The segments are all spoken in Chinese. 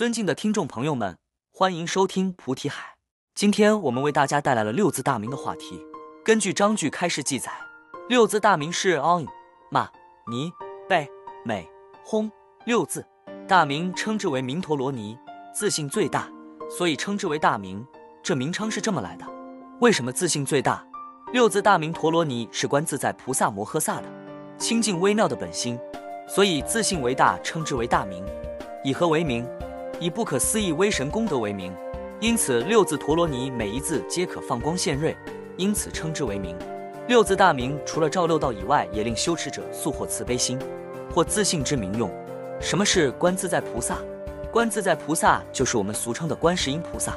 尊敬的听众朋友们，欢迎收听菩提海。今天我们为大家带来了六字大名的话题。根据章句开示记载，六字大名是 on、ma、尼、贝、美、轰六字大名，称之为明陀罗尼，自信最大，所以称之为大名。这名称是这么来的。为什么自信最大？六字大名陀罗尼是观自在菩萨摩诃萨的清净微妙的本心，所以自信为大，称之为大名。以何为名？以不可思议威神功德为名。因此六字陀罗尼每一字皆可放光现瑞，因此称之为名。六字大名除了照六道以外，也令修持者速获慈悲心，或自信之名用。什么是观自在菩萨？观自在菩萨就是我们俗称的观世音菩萨。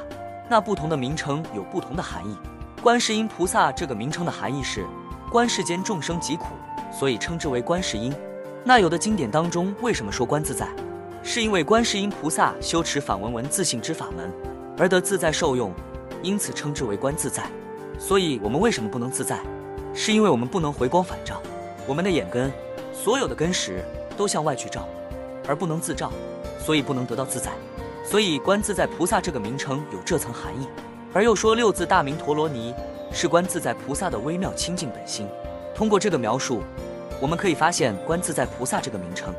那不同的名称有不同的含义。观世音菩萨这个名称的含义是观世间众生疾苦，所以称之为观世音。那有的经典当中为什么说观自在？是因为观世音菩萨修持反闻闻自性之法门，而得自在受用，因此称之为观自在。所以我们为什么不能自在？是因为我们不能回光返照，我们的眼根所有的根识都向外去照。而不能自照，所以不能得到自在。所以观自在菩萨这个名称有这层含义。而又说六字大明陀罗尼是观自在菩萨的微妙清净本心。通过这个描述，我们可以发现观自在菩萨这个名称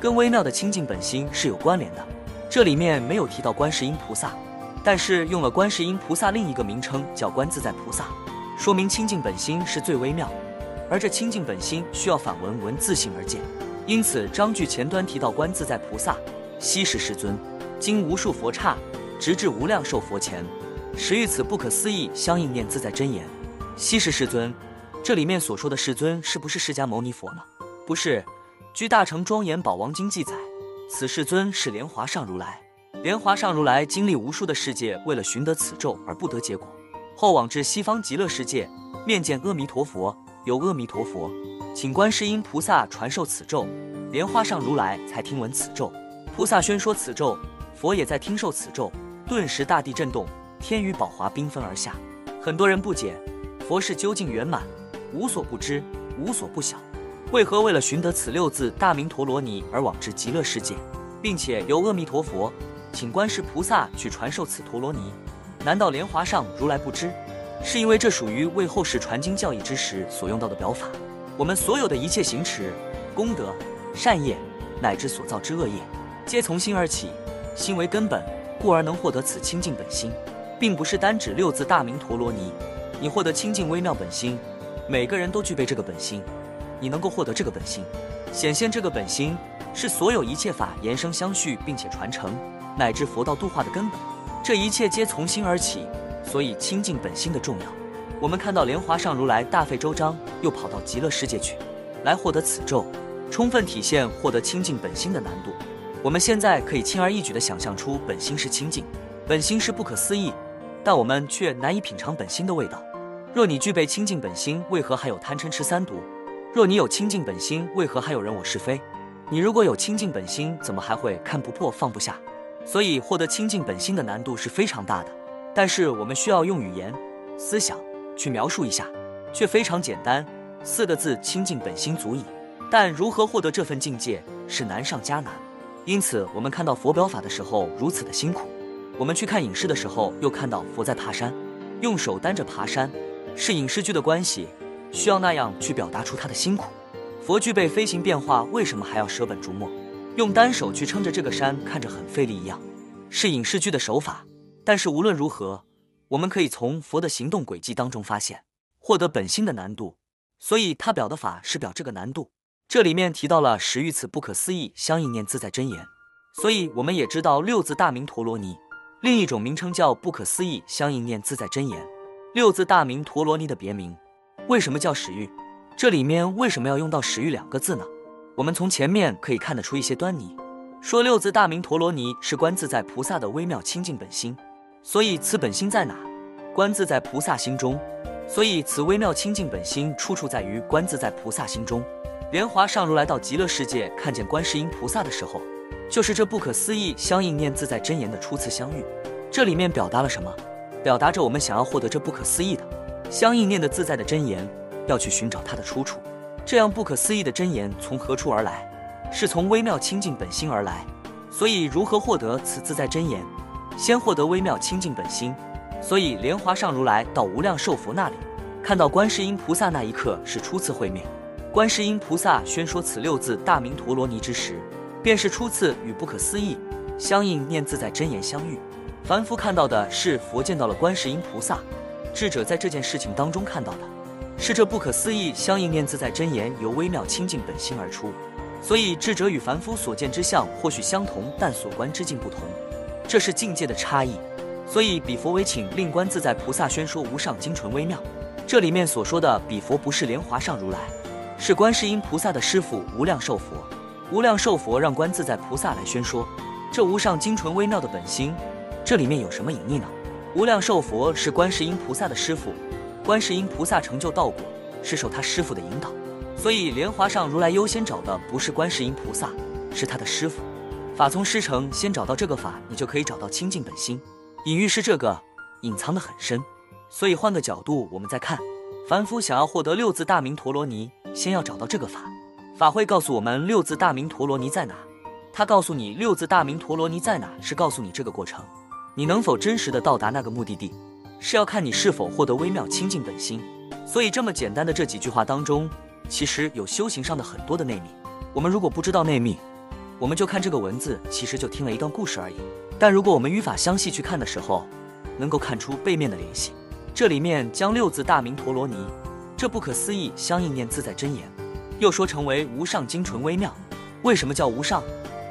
跟微妙的清净本心是有关联的。这里面没有提到观世音菩萨，但是用了观世音菩萨另一个名称叫观自在菩萨，说明清净本心是最微妙，而这清净本心需要反闻闻自性而见。因此，章句前端提到观自在菩萨，昔时世尊，经无数佛刹，直至无量寿佛前，时遇此不可思议相应念自在真言。昔时世尊，这里面所说的世尊是不是释迦牟尼佛呢？不是。据大乘庄严宝王经记载，此世尊是莲华上如来。莲华上如来经历无数的世界，为了寻得此咒而不得结果，后往至西方极乐世界，面见阿弥陀佛，有阿弥陀佛。请观世音菩萨传授此咒，莲花上如来才听闻此咒。菩萨宣说此咒，佛也在听受此咒，顿时大地震动，天与宝华缤纷而下。很多人不解，佛是究竟圆满，无所不知，无所不晓，为何为了寻得此六字大明陀罗尼而往至极乐世界，并且由阿弥陀佛请观世菩萨去传授此陀罗尼？难道莲华上如来不知？是因为这属于为后世传经教义之时所用到的表法。我们所有的一切行持、功德、善业，乃至所造之恶业，皆从心而起，心为根本，故而能获得此清净本心，并不是单指六字大明陀罗尼。你获得清净微妙本心，每个人都具备这个本心。你能够获得这个本心，显现这个本心，是所有一切法延生相续，并且传承，乃至佛道度化的根本。这一切皆从心而起，所以清净本心的重要。我们看到莲华上如来大费周章，又跑到极乐世界去，来获得此咒，充分体现获得清净本心的难度。我们现在可以轻而易举地想象出本心是清净，本心是不可思议，但我们却难以品尝本心的味道。若你具备清净本心，为何还有贪嗔痴三毒？若你有清净本心，为何还有人我是非？你如果有清净本心，怎么还会看不破放不下？所以获得清净本心的难度是非常大的。但是我们需要用语言、思想。去描述一下，却非常简单，四个字：清净本心足矣。但如何获得这份境界，是难上加难。因此，我们看到佛表法的时候如此的辛苦；我们去看影视的时候，又看到佛在爬山，用手担着爬山，是影视剧的关系，需要那样去表达出他的辛苦。佛具备飞行变化，为什么还要舍本逐末，用单手去撑着这个山，看着很费力一样，是影视剧的手法。但是无论如何。我们可以从佛的行动轨迹当中发现获得本心的难度，所以他表的法是表这个难度。这里面提到了十余次不可思议相应念自在真言，所以我们也知道六字大明陀罗尼，另一种名称叫不可思议相应念自在真言。六字大明陀罗尼的别名为什么叫始欲？这里面为什么要用到始欲两个字呢？我们从前面可以看得出一些端倪，说六字大明陀罗尼是观自在菩萨的微妙清净本心。所以此本心在哪？观自在菩萨心中。所以此微妙清净本心出处在于观自在菩萨心中。莲华上如来到极乐世界看见观世音菩萨的时候，就是这不可思议相应念自在真言的初次相遇。这里面表达了什么？表达着我们想要获得这不可思议的相应念的自在的真言，要去寻找它的出处。这样不可思议的真言从何处而来？是从微妙清净本心而来。所以如何获得此自在真言？先获得微妙清净本心。所以莲华上如来到无量寿佛那里，看到观世音菩萨那一刻是初次会面。观世音菩萨宣说此六字大明陀罗尼之时，便是初次与不可思议相应念自在真言相遇。凡夫看到的是佛见到了观世音菩萨，智者在这件事情当中看到的是这不可思议相应念自在真言由微妙清净本心而出。所以智者与凡夫所见之相或许相同，但所观之境不同，这是境界的差异。所以比佛为请令观自在菩萨宣说无上精纯微妙。这里面所说的比佛不是莲华上如来。是观世音菩萨的师父无量寿佛，无量寿佛让观自在菩萨来宣说这无上精纯微妙的本心，这里面有什么隐匿呢？无量寿佛是观世音菩萨的师父，观世音菩萨成就道果是受他师父的引导，所以莲华上如来优先找的不是观世音菩萨，是他的师父。法从师承，先找到这个法，你就可以找到清净本心。隐喻是这个，隐藏的很深。所以换个角度，我们再看，凡夫想要获得六字大明陀罗尼。先要找到这个法，法会告诉我们六字大明陀罗尼在哪。他告诉你六字大明陀罗尼在哪，是告诉你这个过程。你能否真实的到达那个目的地，是要看你是否获得微妙清净本心。所以这么简单的这几句话当中，其实有修行上的很多的内密。我们如果不知道内密，我们就看这个文字，其实就听了一段故事而已。但如果我们语法相细去看的时候，能够看出背面的联系。这里面将六字大明陀罗尼。这不可思议相应念自在真言，又说成为无上精纯微妙。为什么叫无上？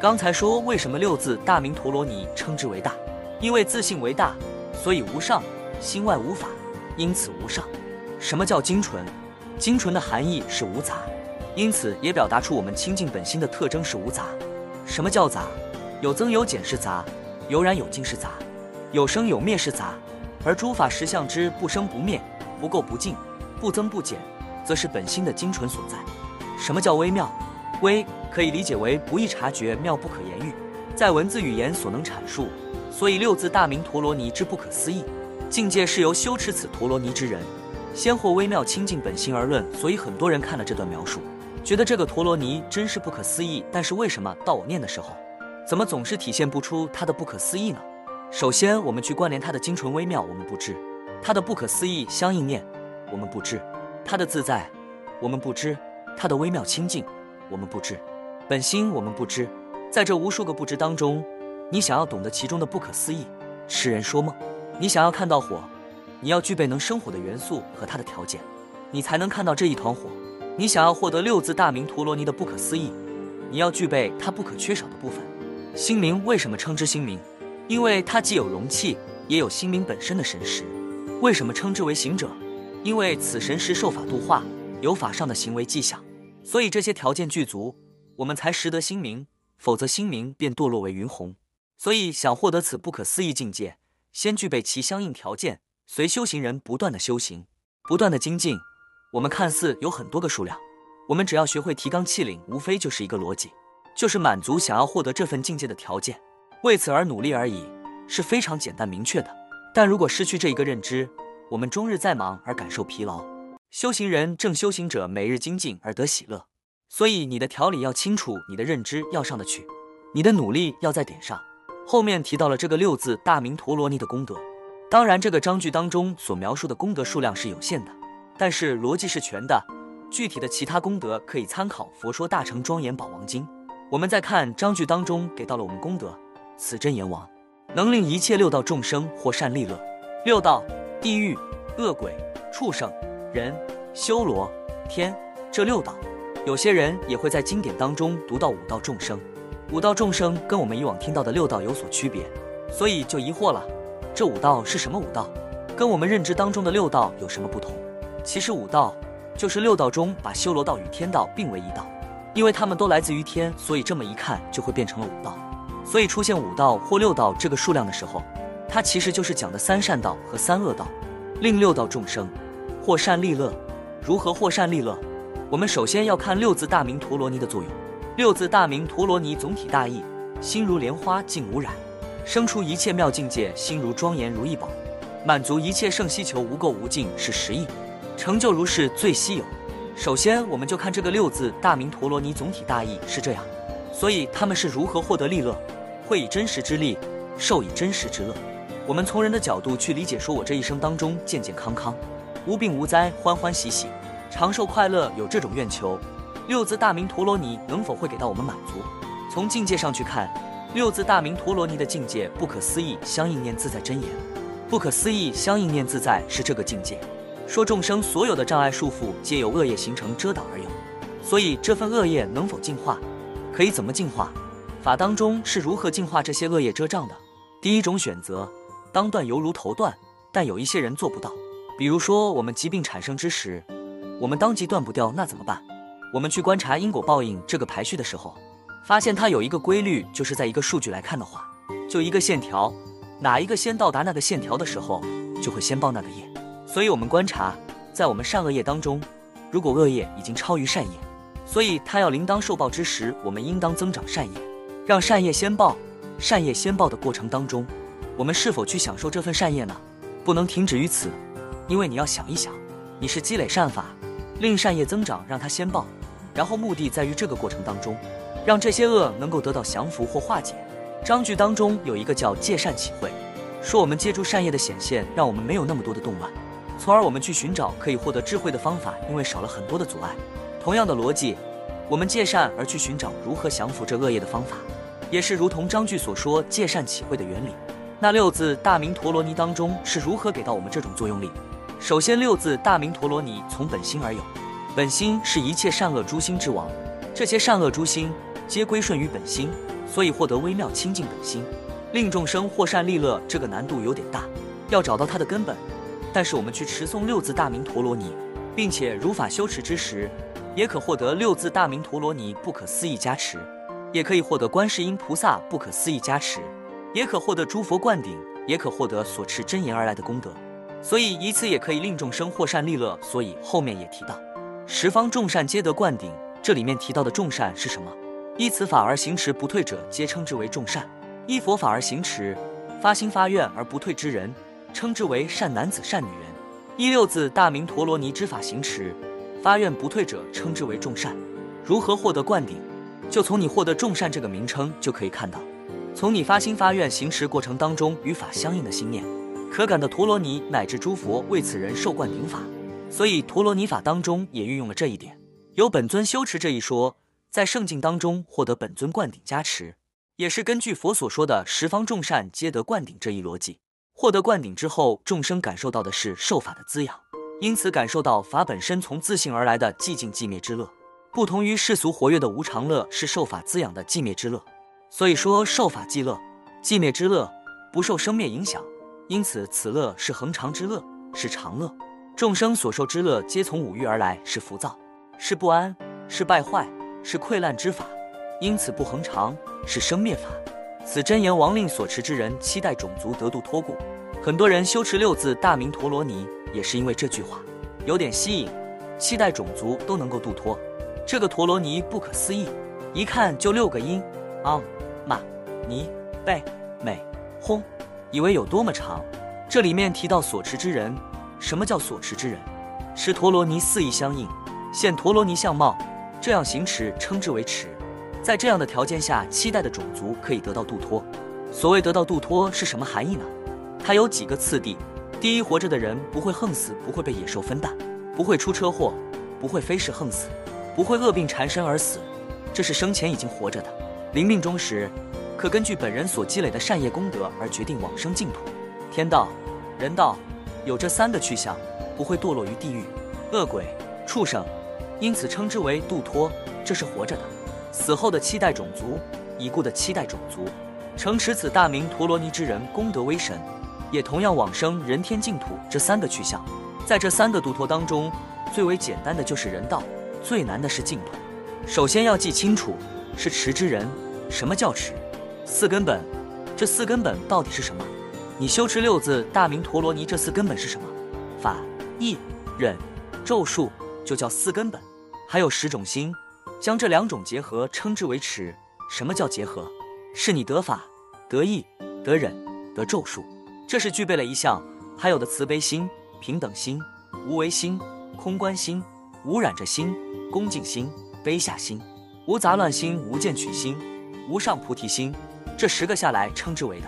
刚才说为什么六字大明陀罗尼称之为大？因为自信为大，所以无上，心外无法，因此无上。什么叫精纯？精纯的含义是无杂，因此也表达出我们清净本心的特征是无杂。什么叫杂？有增有减是杂，有染有净是杂，有生有灭是杂，而诸法实相之不生不灭，不垢不净。不增不减，则是本心的精纯所在。什么叫微妙？微可以理解为不易察觉，妙不可言喻，在文字语言所能阐述。所以六字大明陀罗尼之不可思议境界，是由修持此陀罗尼之人，先获微妙清净本心而论。所以很多人看了这段描述，觉得这个陀罗尼真是不可思议。但是为什么到我念的时候，怎么总是体现不出它的不可思议呢？首先，我们去关联它的精纯微妙，我们不知它的不可思议相应念。我们不知他的自在，我们不知他的微妙清净，我们不知本心，我们不知。在这无数个不知当中，你想要懂得其中的不可思议，痴人说梦。你想要看到火，你要具备能生火的元素和它的条件，你才能看到这一团火。你想要获得六字大明陀罗尼的不可思议，你要具备它不可缺少的部分。心明为什么称之心明？因为它既有容器，也有心明本身的神识。为什么称之为行者？因为此神识受法度化，有法上的行为迹象，所以这些条件具足，我们才识得心明，否则心明便堕落为云虹。所以想获得此不可思议境界，先具备其相应条件，随修行人不断的修行，不断的精进。我们看似有很多个数量，我们只要学会提纲挈领，无非就是一个逻辑，就是满足想要获得这份境界的条件，为此而努力而已，是非常简单明确的。但如果失去这一个认知，我们终日在忙而感受疲劳，修行人正修行者每日精进而得喜乐，所以你的条理要清楚，你的认知要上得去，你的努力要在点上。后面提到了这个六字大明陀罗尼的功德，当然这个章句当中所描述的功德数量是有限的，但是逻辑是全的。具体的其他功德可以参考《佛说大乘庄严宝王经》。我们再看章句当中给到了我们功德，此真言王能令一切六道众生获善利乐，六道。地狱、恶鬼、畜生、人、修罗、天这六道，有些人也会在经典当中读到五道众生。五道众生跟我们以往听到的六道有所区别，所以就疑惑了：这五道是什么五道？跟我们认知当中的六道有什么不同？其实五道就是六道中把修罗道与天道并为一道，因为他们都来自于天，所以这么一看就会变成了五道。所以出现五道或六道这个数量的时候。它其实就是讲的三善道和三恶道，令六道众生获善利乐。如何获善利乐？我们首先要看六字大明陀罗尼的作用。六字大明陀罗尼总体大意：心如莲花净无染，生出一切妙境界；心如庄严如意宝，满足一切圣希求无垢无尽是十亿，成就如是最稀有。首先，我们就看这个六字大明陀罗尼总体大意是这样。所以他们是如何获得利乐？会以真实之力，受以真实之乐。我们从人的角度去理解，说我这一生当中健健康康，无病无灾，欢欢喜喜，长寿快乐，有这种愿求，六字大明陀罗尼能否会给到我们满足？从境界上去看，六字大明陀罗尼的境界不可思议，相应念自在真言。不可思议，相应念自在是这个境界。说众生所有的障碍束缚，皆由恶业形成遮挡而有。所以这份恶业能否净化？可以怎么净化？法当中是如何净化这些恶业遮障的？第一种选择。当断犹如头断，但有一些人做不到。比如说，我们疾病产生之时，我们当即断不掉，那怎么办？我们去观察因果报应这个排序的时候，发现它有一个规律，就是在一个数据来看的话，就一个线条，哪一个先到达那个线条的时候，就会先报那个业。所以，我们观察，在我们善恶业当中，如果恶业已经超于善业，所以它要铃当受报之时，我们应当增长善业，让善业先报。善业先报的过程当中。我们是否去享受这份善业呢？不能停止于此，因为你要想一想，你是积累善法，令善业增长，让它先报，然后目的在于这个过程当中，让这些恶能够得到降服或化解。章句当中有一个叫借善起慧，说我们借助善业的显现，让我们没有那么多的动乱，从而我们去寻找可以获得智慧的方法，因为少了很多的阻碍。同样的逻辑，我们借善而去寻找如何降服这恶业的方法，也是如同章句所说借善起慧的原理。那六字大明陀罗尼当中是如何给到我们这种作用力？首先，六字大明陀罗尼从本心而有，本心是一切善恶诸心之王，这些善恶诸心皆归顺于本心，所以获得微妙清净本心，令众生获善利乐。这个难度有点大，要找到它的根本。但是我们去持诵六字大明陀罗尼，并且如法修持之时，也可获得六字大明陀罗尼不可思议加持，也可以获得观世音菩萨不可思议加持。也可获得诸佛灌顶，也可获得所持真言而来的功德，所以以此也可以令众生获善利乐。所以后面也提到，十方众善皆得灌顶。这里面提到的众善是什么？依此法而行持不退者，皆称之为众善；依佛法而行持，发心发愿而不退之人，称之为善男子、善女人。依六字大明陀罗尼之法行持，发愿不退者，称之为众善。如何获得灌顶？就从你获得众善这个名称就可以看到。从你发心发愿行持过程当中与法相应的心念，可感的陀罗尼乃至诸佛为此人受灌顶法，所以陀罗尼法当中也运用了这一点。有本尊修持这一说，在圣境当中获得本尊灌顶加持，也是根据佛所说的十方众善皆得灌顶这一逻辑。获得灌顶之后，众生感受到的是受法的滋养，因此感受到法本身从自性而来的寂静寂灭之乐，不同于世俗活跃的无常乐，是受法滋养的寂灭之乐。所以说，受法即乐，寂灭之乐，不受生灭影响，因此此乐是恒常之乐，是常乐。众生所受之乐，皆从五欲而来，是浮躁，是不安，是败坏，是溃烂之法，因此不恒常，是生灭法。此真言王令所持之人，期待种族得度脱故。很多人修持六字大明陀罗尼，也是因为这句话有点吸引，期待种族都能够度脱。这个陀罗尼不可思议，一看就六个音，啊。玛尼贝美轰，以为有多么长？这里面提到所持之人，什么叫所持之人？持陀罗尼四意相应，现陀罗尼相貌，这样行持称之为持。在这样的条件下，期待的种族可以得到度脱。所谓得到度脱是什么含义呢？它有几个次第：第一，活着的人不会横死，不会被野兽分担，不会出车祸，不会飞逝横死，不会恶病缠身而死，这是生前已经活着的。临命终时，可根据本人所积累的善业功德而决定往生净土、天道、人道，有这三个去向，不会堕落于地狱、恶鬼、畜生，因此称之为度脱。这是活着的，死后的七代种族，已故的七代种族，承持此大明陀罗尼之人，功德威神，也同样往生人天净土。这三个去向，在这三个度脱当中，最为简单的就是人道，最难的是净土。首先要记清楚。是持之人，什么叫持？四根本，这四根本到底是什么？你修持六字大明陀罗尼，这四根本是什么？法、义、忍、咒术，就叫四根本。还有十种心，将这两种结合，称之为持。什么叫结合？是你得法、得义、得忍、得咒术，这是具备了一项。还有的慈悲心、平等心、无为心、空观心、无染着心、恭敬心、卑下心。无杂乱心，无见取心，无上菩提心，这十个下来称之为的。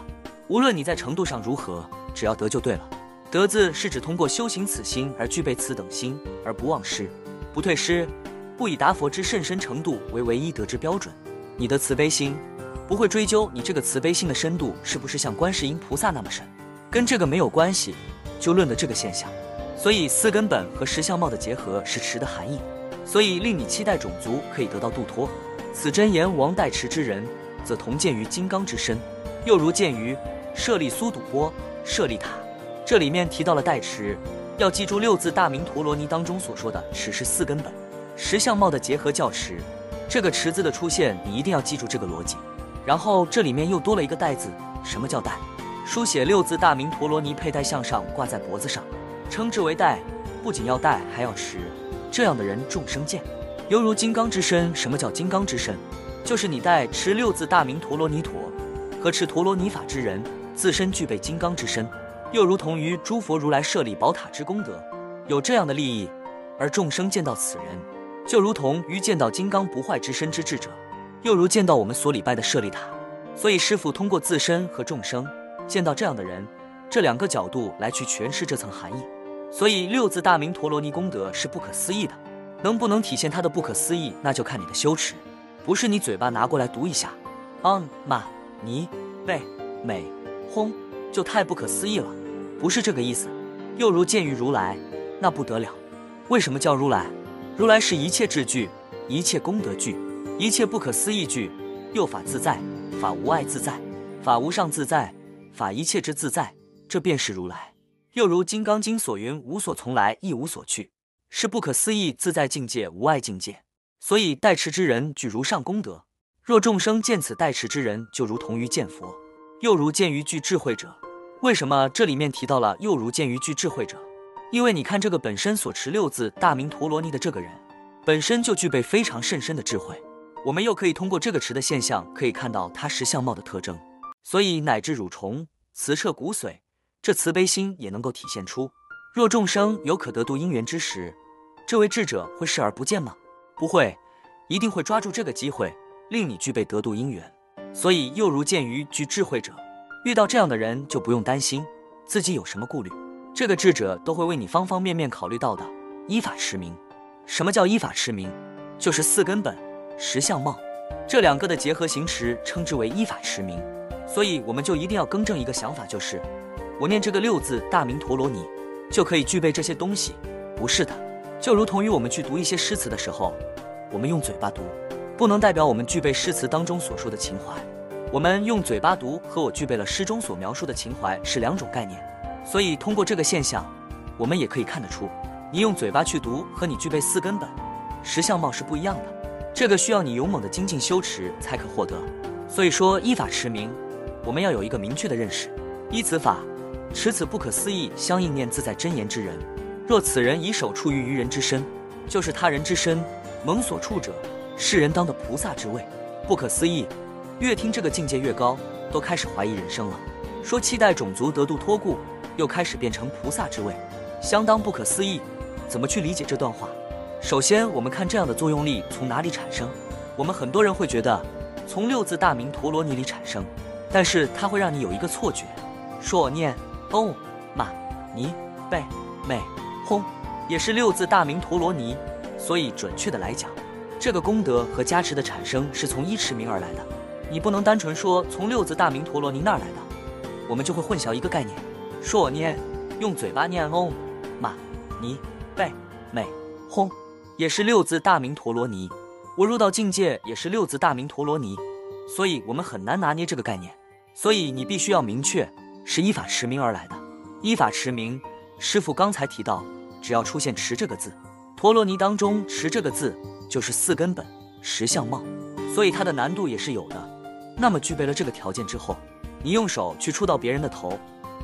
无论你在程度上如何，只要得就对了。得字是指通过修行此心而具备此等心，而不忘失，不退失，不以达佛之甚深程度为唯一得之标准。你的慈悲心不会追究你这个慈悲心的深度是不是像观世音菩萨那么深，跟这个没有关系。就论的这个现象，所以四根本和十相貌的结合是持的含义，所以令你期待种族可以得到度脱。此真言王代持之人，则同见于金刚之身，又如见于舍利苏堵波、舍利塔。这里面提到了代持，要记住六字大明陀罗尼当中所说的持是四根本，十相貌的结合叫持。这个持字的出现，你一定要记住这个逻辑。然后这里面又多了一个代字，什么叫代？书写六字大明陀罗尼佩戴项上，挂在脖子上，称之为戴。不仅要戴，还要持。这样的人众生见，犹如金刚之身。什么叫金刚之身？就是你戴持六字大明陀罗尼陀和持陀罗尼法之人，自身具备金刚之身，又如同于诸佛如来设立宝塔之功德，有这样的利益。而众生见到此人，就如同于见到金刚不坏之身之智者，又如见到我们所礼拜的舍利塔。所以师父通过自身和众生。见到这样的人，这两个角度来去诠释这层含义，所以六字大明陀罗尼功德是不可思议的。能不能体现它的不可思议，那就看你的修持，不是你嘴巴拿过来读一下，嗯嘛尼贝美轰就太不可思议了，不是这个意思。又如见于如来，那不得了。为什么叫如来？如来是一切智具，一切功德具，一切不可思议具。又法自在，法无碍自在，法无上自在。法一切之自在，这便是如来。又如《金刚经》所云：“无所从来，亦无所去，是不可思议自在境界，无碍境界。”所以代持之人具如上功德。若众生见此代持之人，就如同于见佛，又如见于具智慧者。为什么这里面提到了又如见于具智慧者？因为你看这个本身所持六字大明陀罗尼的这个人，本身就具备非常甚深的智慧。我们又可以通过这个持的现象，可以看到他实相貌的特征。所以乃至蠕虫磁彻骨髓，这慈悲心也能够体现出。若众生有可得度因缘之时，这位智者会视而不见吗？不会，一定会抓住这个机会，令你具备得度因缘。所以又如见于具智慧者，遇到这样的人就不用担心自己有什么顾虑，这个智者都会为你方方面面考虑到的。依法持名，什么叫依法持名？就是四根本、十相貌这两个的结合行持，称之为依法持名。所以我们就一定要更正一个想法，就是我念这个六字大明陀罗尼就可以具备这些东西，不是的。就如同于我们去读一些诗词的时候，我们用嘴巴读，不能代表我们具备诗词当中所说的情怀。我们用嘴巴读和我具备了诗中所描述的情怀是两种概念。所以通过这个现象，我们也可以看得出，你用嘴巴去读和你具备四根本、十相貌是不一样的。这个需要你勇猛的精进修持才可获得。所以说依法持名。我们要有一个明确的认识，依此法持此不可思议相应念自在真言之人，若此人以手处于愚人之身，就是他人之身，蒙所处者，世人当的菩萨之位，不可思议。越听这个境界越高，都开始怀疑人生了。说期待种族得度脱故，又开始变成菩萨之位，相当不可思议。怎么去理解这段话？首先，我们看这样的作用力从哪里产生？我们很多人会觉得从六字大明陀罗尼里产生。但是它会让你有一个错觉，说我念嗡嘛尼贝美吽，也是六字大明陀罗尼。所以准确的来讲，这个功德和加持的产生是从一持名而来的。你不能单纯说从六字大明陀罗尼那儿来的，我们就会混淆一个概念。说我念用嘴巴念嗡嘛尼贝美吽，也是六字大明陀罗尼。我入到境界也是六字大明陀罗尼，所以我们很难拿捏这个概念。所以你必须要明确，是依法持名而来的。依法持名，师傅刚才提到，只要出现“持”这个字，陀罗尼当中“持”这个字就是四根本、十相貌，所以它的难度也是有的。那么具备了这个条件之后，你用手去触到别人的头，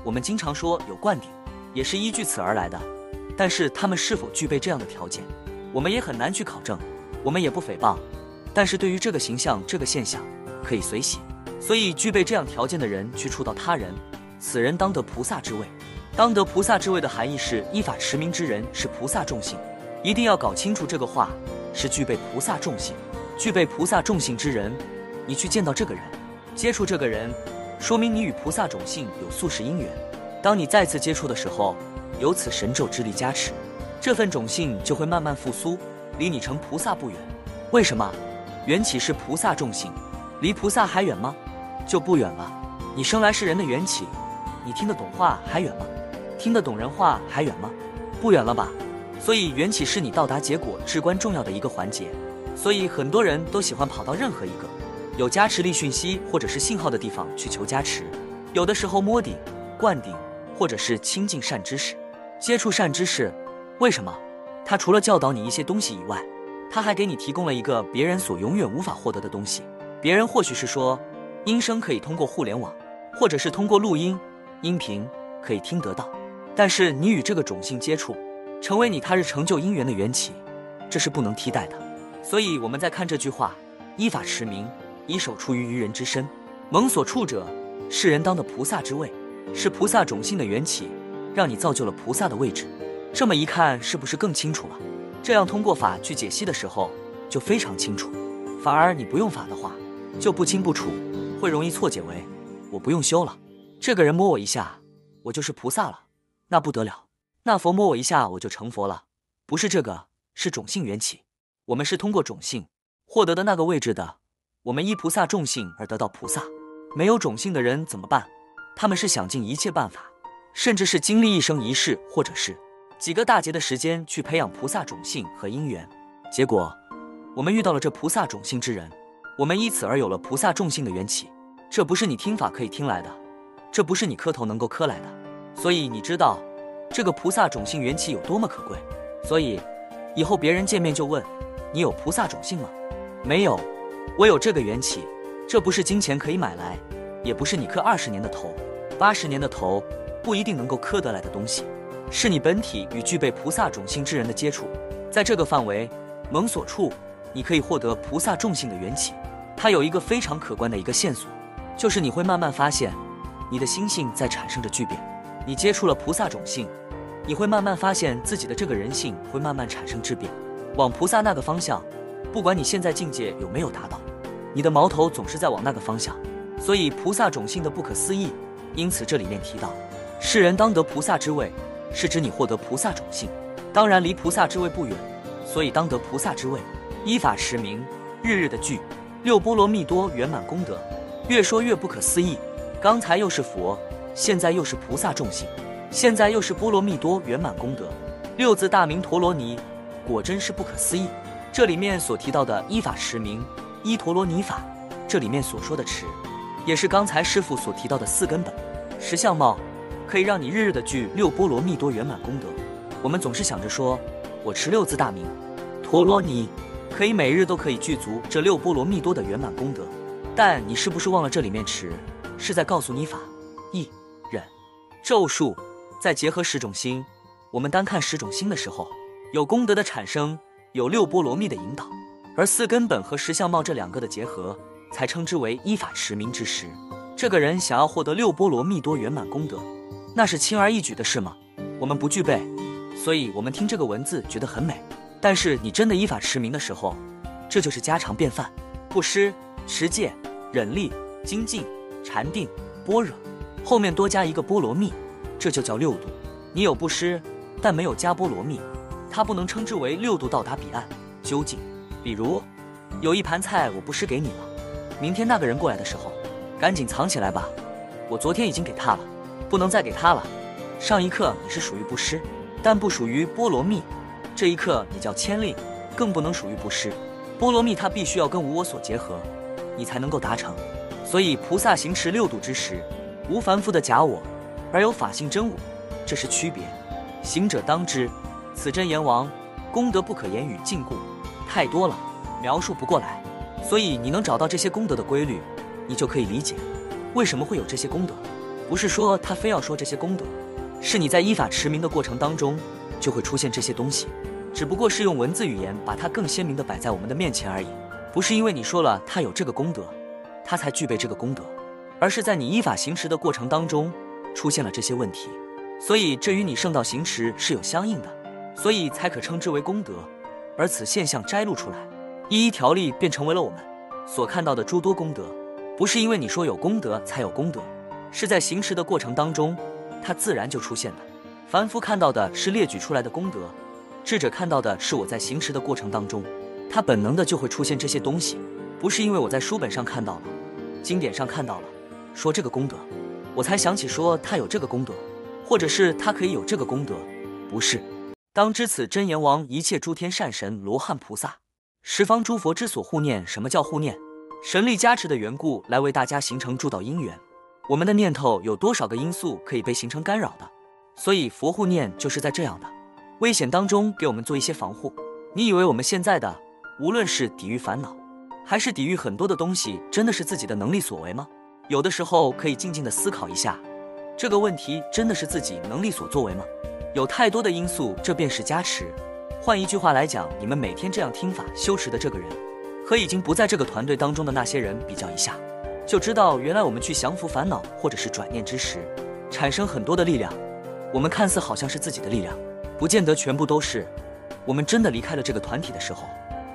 我们经常说有灌顶，也是依据此而来的。但是他们是否具备这样的条件，我们也很难去考证，我们也不诽谤。但是对于这个形象、这个现象，可以随喜。所以，具备这样条件的人去触到他人，此人当得菩萨之位。当得菩萨之位的含义是，依法持名之人是菩萨众性。一定要搞清楚这个话，是具备菩萨众性。具备菩萨众性之人，你去见到这个人，接触这个人，说明你与菩萨种姓有宿世姻缘。当你再次接触的时候，有此神咒之力加持，这份种姓就会慢慢复苏，离你成菩萨不远。为什么？缘起是菩萨种姓，离菩萨还远吗？就不远了。你生来是人的缘起，你听得懂话还远吗？听得懂人话还远吗？不远了吧？所以缘起是你到达结果至关重要的一个环节。所以很多人都喜欢跑到任何一个有加持力讯息或者是信号的地方去求加持，有的时候摸顶、灌顶，或者是亲近善知识，接触善知识。为什么？他除了教导你一些东西以外，他还给你提供了一个别人所永远无法获得的东西。别人或许是说，音声可以通过互联网，或者是通过录音、音频可以听得到，但是你与这个种姓接触，成为你他日成就姻缘的缘起，这是不能替代的。所以我们在看这句话：依法持名，以手处于愚人之身，蒙所处者，是人当的菩萨之位，是菩萨种姓的缘起，让你造就了菩萨的位置。这么一看，是不是更清楚了？这样通过法去解析的时候，就非常清楚。反而你不用法的话，就不清不楚，会容易错解为我不用修了。这个人摸我一下，我就是菩萨了，那不得了。那佛摸我一下，我就成佛了，不是这个，是种姓缘起。我们是通过种姓获得的那个位置的。我们依菩萨种性而得到菩萨。没有种姓的人怎么办？他们是想尽一切办法，甚至是经历一生一世，或者是几个大劫的时间去培养菩萨种姓和因缘。结果，我们遇到了这菩萨种姓之人，我们依此而有了菩萨种姓的缘起。这不是你听法可以听来的，这不是你磕头能够磕来的。所以你知道这个菩萨种姓缘起有多么可贵。所以以后别人见面就问。你有菩萨种姓吗？没有，我有这个缘起，这不是金钱可以买来，也不是你磕二十年的头、八十年的头不一定能够磕得来的东西，是你本体与具备菩萨种姓之人的接触，在这个范围蒙所处，你可以获得菩萨种姓的缘起。它有一个非常可观的一个线索，就是你会慢慢发现，你的心性在产生着巨变。你接触了菩萨种性，你会慢慢发现自己的这个人性会慢慢产生质变。往菩萨那个方向，不管你现在境界有没有达到，你的矛头总是在往那个方向。所以菩萨种性的不可思议，因此这里面提到，世人当得菩萨之位，是指你获得菩萨种性。当然离菩萨之位不远，所以当得菩萨之位，依法持名，日日的聚六波罗蜜多圆满功德，越说越不可思议。刚才又是佛，现在又是菩萨众性，现在又是波罗蜜多圆满功德，六字大明陀罗尼。果真是不可思议。这里面所提到的依法持名，依陀罗尼法，这里面所说的持，也是刚才师傅所提到的四根本。十相貌可以让你日日的具六波罗蜜多圆满功德。我们总是想着说，我持六字大名陀罗尼，可以每日都可以具足这六波罗蜜多的圆满功德。但你是不是忘了这里面持是在告诉你法、咒术，再结合十种心。我们单看十种心的时候。有功德的产生，有六波罗蜜的引导，而四根本和十相貌这两个的结合，才称之为依法持名之时。这个人想要获得六波罗蜜多圆满功德，那是轻而易举的事吗？我们不具备，所以我们听这个文字觉得很美。但是你真的依法持名的时候，这就是家常便饭。布施、持戒、忍力、精进、禅定、般若，后面多加一个菠萝蜜，这就叫六度。你有布施，但没有加菠萝蜜。它不能称之为六度到达彼岸。究竟，比如有一盘菜我布施给你了，明天那个人过来的时候，赶紧藏起来吧。我昨天已经给他了，不能再给他了。上一刻你是属于布施，但不属于菠萝蜜。这一刻你叫千令，更不能属于布施。菠萝蜜它必须要跟无我所结合，你才能够达成。所以菩萨行持六度之时，无凡夫的假我，而有法性真我，这是区别。行者当知。此真阎王功德不可言语尽故，太多了，描述不过来。所以你能找到这些功德的规律，你就可以理解为什么会有这些功德。不是说他非要说这些功德，是你在依法持名的过程当中就会出现这些东西，只不过是用文字语言把它更鲜明的摆在我们的面前而已。不是因为你说了他有这个功德，他才具备这个功德，而是在你依法行持的过程当中出现了这些问题，所以这与你圣道行持是有相应的。所以才可称之为功德，而此现象摘录出来，一一条例，便成为了我们所看到的诸多功德。不是因为你说有功德才有功德，是在行持的过程当中，它自然就出现了。凡夫看到的是列举出来的功德，智者看到的是我在行持的过程当中，他本能的就会出现这些东西，不是因为我在书本上看到了，经典上看到了，说这个功德，我才想起说他有这个功德，或者是他可以有这个功德，不是。当知此真言王一切诸天善神罗汉菩萨十方诸佛之所护念，什么叫护念？神力加持的缘故，来为大家形成诸道因缘。我们的念头有多少个因素可以被形成干扰的？所以佛护念就是在这样的危险当中给我们做一些防护。你以为我们现在的无论是抵御烦恼，还是抵御很多的东西，真的是自己的能力所为吗？有的时候可以静静的思考一下，这个问题真的是自己能力所作为吗？有太多的因素，这便是加持。换一句话来讲，你们每天这样听法修持的这个人。和已经不在这个团队当中的那些人比较一下，就知道原来我们去降服烦恼或者是转念之时，产生很多的力量。我们看似好像是自己的力量，不见得全部都是。我们真的离开了这个团体的时候，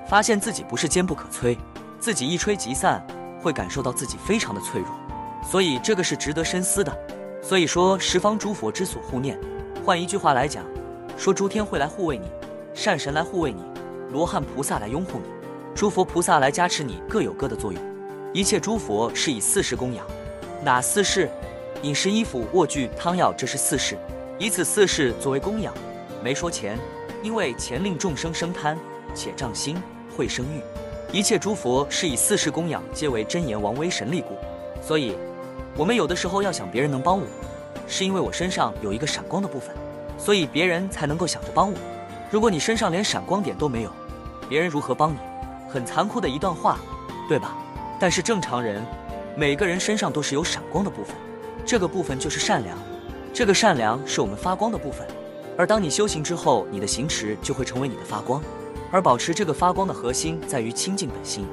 发现自己不是坚不可摧，自己一吹即散，会感受到自己非常的脆弱。所以这个是值得深思的。所以说十方诸佛之所护念，换一句话来讲，说诸天会来护卫你，善神来护卫你，罗汉菩萨来拥护你。诸佛菩萨来加持你，各有各的作用。一切诸佛是以四事供养，哪四事？饮食、衣服、卧具、汤药，这是四事。以此四事作为供养，没说钱，因为钱令众生生贪，且障心，会生欲。一切诸佛是以四事供养，皆为真言王威神力故。所以，我们有的时候要想别人能帮我，是因为我身上有一个闪光的部分，所以别人才能够想着帮我。如果你身上连闪光点都没有，别人如何帮你？很残酷的一段话，对吧？但是正常人，每个人身上都是有闪光的部分，这个部分就是善良，这个善良是我们发光的部分。而当你修行之后，你的行持就会成为你的发光。而保持这个发光的核心在于清净本心，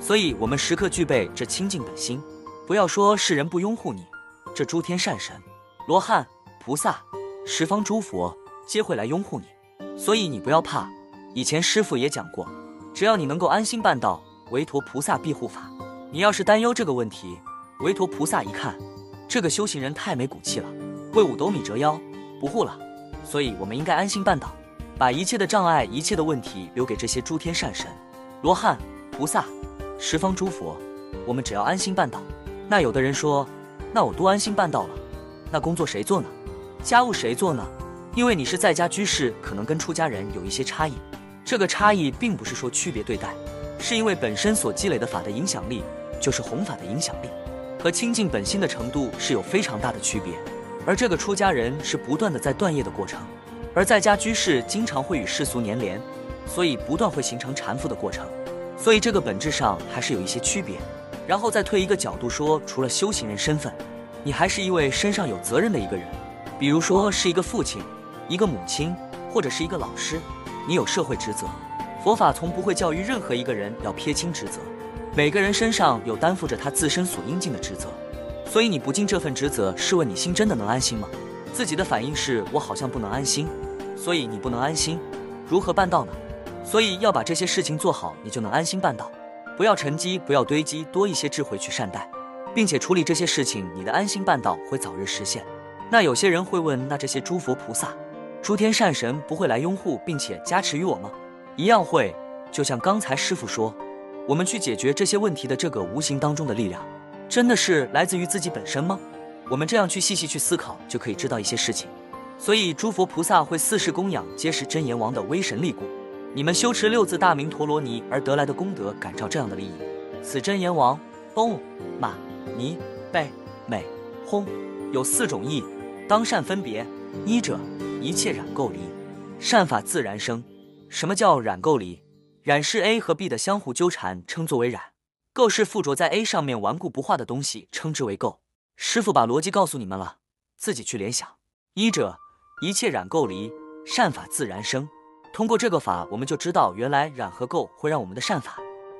所以我们时刻具备这清净本心。不要说世人不拥护你，这诸天善神、罗汉、菩萨、十方诸佛皆会来拥护你，所以你不要怕。以前师傅也讲过。只要你能够安心办道，韦陀菩萨庇护法。你要是担忧这个问题，韦陀菩萨一看，这个修行人太没骨气了，为五斗米折腰，不护了。所以我们应该安心办道，把一切的障碍、一切的问题留给这些诸天善神、罗汉、菩萨、十方诸佛。我们只要安心办道。那有的人说，那我多安心办到了，那工作谁做呢？家务谁做呢？因为你是在家居士，可能跟出家人有一些差异。这个差异并不是说区别对待，是因为本身所积累的法的影响力，就是弘法的影响力，和清净本心的程度是有非常大的区别。而这个出家人是不断的在断业的过程，而在家居士经常会与世俗粘连，所以不断会形成缠缚的过程。所以这个本质上还是有一些区别。然后再退一个角度说，除了修行人身份，你还是一位身上有责任的一个人，比如说是一个父亲、一个母亲，或者是一个老师。你有社会职责，佛法从不会教育任何一个人要撇清职责。每个人身上有担负着他自身所应尽的职责，所以你不尽这份职责，试问你心真的能安心吗？自己的反应是我好像不能安心，所以你不能安心，如何办到呢？所以要把这些事情做好，你就能安心办到。不要沉积，不要堆积，多一些智慧去善待，并且处理这些事情，你的安心办道会早日实现。那有些人会问，那这些诸佛菩萨？诸天善神不会来拥护并且加持于我吗？一样会。就像刚才师傅说，我们去解决这些问题的这个无形当中的力量，真的是来自于自己本身吗？我们这样去细细去思考，就可以知道一些事情。所以诸佛菩萨会四世供养，皆是真阎王的威神力故。你们修持六字大明陀罗尼而得来的功德，感召这样的利益。此真言王，嗡玛尼贝美吽，有四种意，当善分别。一者。一切染垢离，善法自然生。什么叫染垢离？染是 A 和 B 的相互纠缠，称作为染；垢是附着在 A 上面顽固不化的东西，称之为垢。师傅把逻辑告诉你们了，自己去联想。一者，一切染垢离，善法自然生。通过这个法，我们就知道原来染和垢会让我们的善法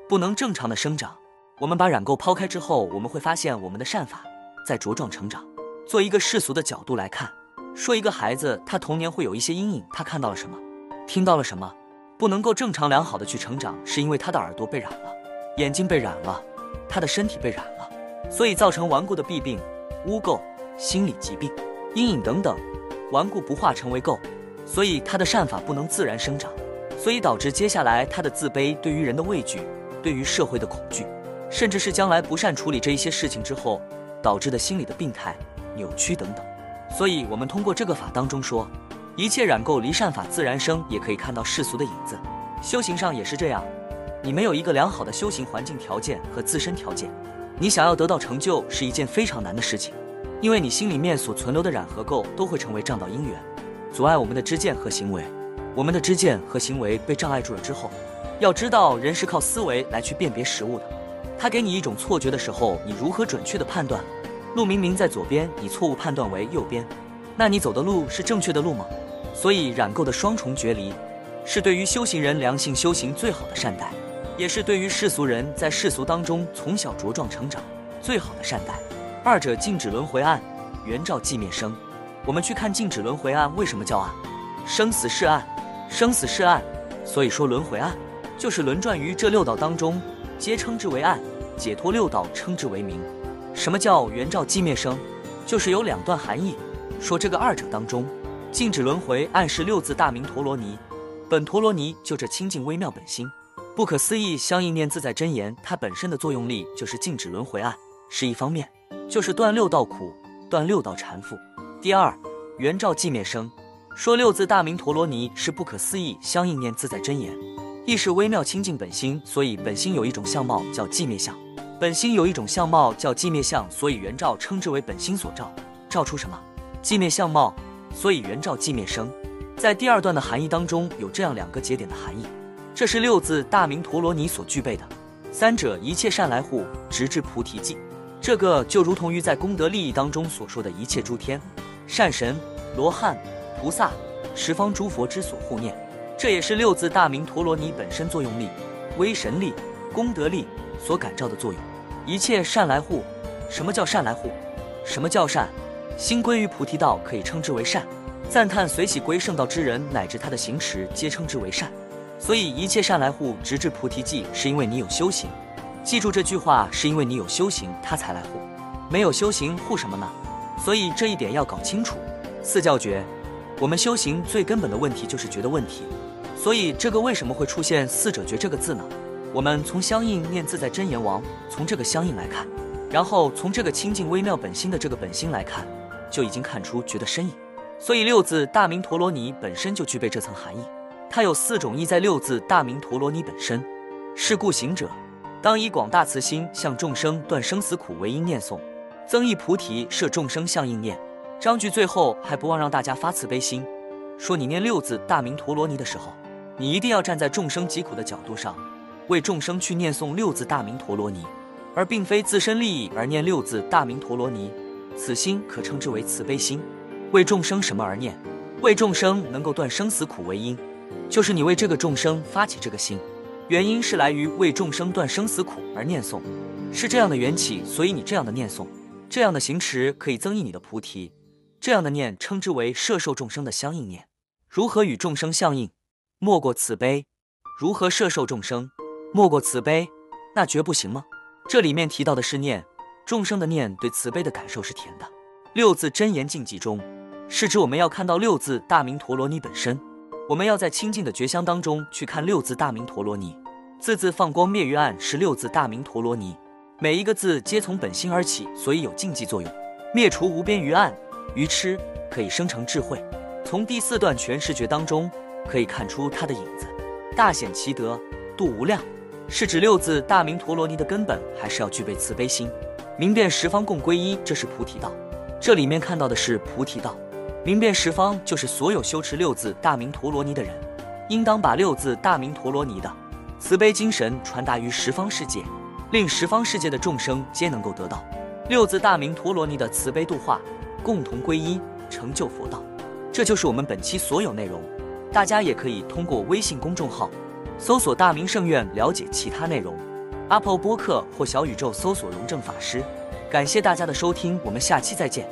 不能正常的生长。我们把染垢抛开之后，我们会发现我们的善法在茁壮成长。做一个世俗的角度来看。说一个孩子，他童年会有一些阴影，他看到了什么，听到了什么，不能够正常良好的去成长，是因为他的耳朵被染了，眼睛被染了，他的身体被染了，所以造成顽固的弊病、污垢、心理疾病、阴影等等。顽固不化成为垢，所以他的善法不能自然生长，所以导致接下来他的自卑、对于人的畏惧、对于社会的恐惧，甚至是将来不善处理这一些事情之后导致的心理的病态、扭曲等等。所以，我们通过这个法当中说，一切染垢离善法自然生，也可以看到世俗的影子。修行上也是这样，你没有一个良好的修行环境条件和自身条件，你想要得到成就是一件非常难的事情。因为你心里面所存留的染和垢都会成为障道因缘，阻碍我们的知见和行为。我们的知见和行为被障碍住了之后，要知道人是靠思维来去辨别食物的。他给你一种错觉的时候，你如何准确的判断？路明明在左边，你错误判断为右边，那你走的路是正确的路吗？所以染垢的双重觉离，是对于修行人良性修行最好的善待，也是对于世俗人在世俗当中从小茁壮成长最好的善待。二者静止轮回案，圆照寂灭生。我们去看静止轮回案为什么叫案？生死是案，生死是案，所以说轮回案就是轮转于这六道当中，皆称之为案。解脱六道称之为明。什么叫圆照寂灭生？就是有两段含义。说这个二者当中，静止轮回暗示六字大明陀罗尼，本陀罗尼就这清净微妙本心，不可思议相应念自在真言，它本身的作用力就是静止轮回案，是一方面。就是断六道苦，断六道缠缚。第二，圆照寂灭生，说六字大明陀罗尼是不可思议相应念自在真言，亦是微妙清净本心，所以本心有一种相貌叫寂灭相。本心有一种相貌叫寂灭相，所以圆照称之为本心所照，照出什么？寂灭相貌，所以圆照寂灭生。在第二段的含义当中有这样两个节点的含义，这是六字大明陀罗尼所具备的。三者一切善来护，直至菩提际。这个就如同于在功德利益当中所说的一切诸天、善神、罗汉、菩萨、十方诸佛之所护念，这也是六字大明陀罗尼本身作用力、威神力、功德力所感召的作用。一切善来护，什么叫善来护？什么叫善？心归于菩提道，可以称之为善。赞叹随喜归圣道之人，乃至他的行持，皆称之为善。所以一切善来护，直至菩提际，是因为你有修行。记住这句话，是因为你有修行，他才来护；没有修行，护什么呢？所以这一点要搞清楚。四教觉，我们修行最根本的问题就是觉的问题。所以这个为什么会出现四者觉这个字呢？我们从相应念自在真言王，从这个相应来看，然后从这个清净微妙本心的这个本心来看，就已经看出觉的深意。所以六字大明陀罗尼本身就具备这层含义，它有四种意在六字大明陀罗尼本身。是故行者。当以广大慈心向众生断生死苦为因念诵，增益菩提摄众生相应念。章句最后还不忘让大家发慈悲心，说你念六字大明陀罗尼的时候，你一定要站在众生疾苦的角度上，为众生去念诵六字大明陀罗尼，而并非自身利益而念六字大明陀罗尼。此心可称之为慈悲心，为众生什么而念？为众生能够断生死苦为因，就是你为这个众生发起这个心。原因是来于为众生断生死苦而念诵，是这样的缘起，所以你这样的念诵，这样的行持可以增益你的菩提。这样的念称之为摄受众生的相应念。如何与众生相应？莫过慈悲。如何摄受众生？莫过慈悲。那绝不行吗？这里面提到的是念，众生的念对慈悲的感受是甜的。六字真言境界中，是指我们要看到六字大明陀罗尼本身。我们要在清净的觉香当中去看六字大明陀罗尼，字字放光灭于暗是六字大明陀罗尼，每一个字皆从本心而起，所以有禁忌作用，灭除无边于暗愚痴，可以生成智慧。从第四段全视觉当中可以看出它的影子，大显其德，度无量，是指六字大明陀罗尼的根本还是要具备慈悲心，明辨十方共归一，这是菩提道。这里面看到的是菩提道。明辨十方，就是所有修持六字大明陀罗尼的人，应当把六字大明陀罗尼的慈悲精神传达于十方世界，令十方世界的众生皆能够得到六字大明陀罗尼的慈悲度化，共同皈依，成就佛道。这就是我们本期所有内容。大家也可以通过微信公众号搜索“大明圣院”了解其他内容。Apple 播客或小宇宙搜索“荣正法师”。感谢大家的收听，我们下期再见。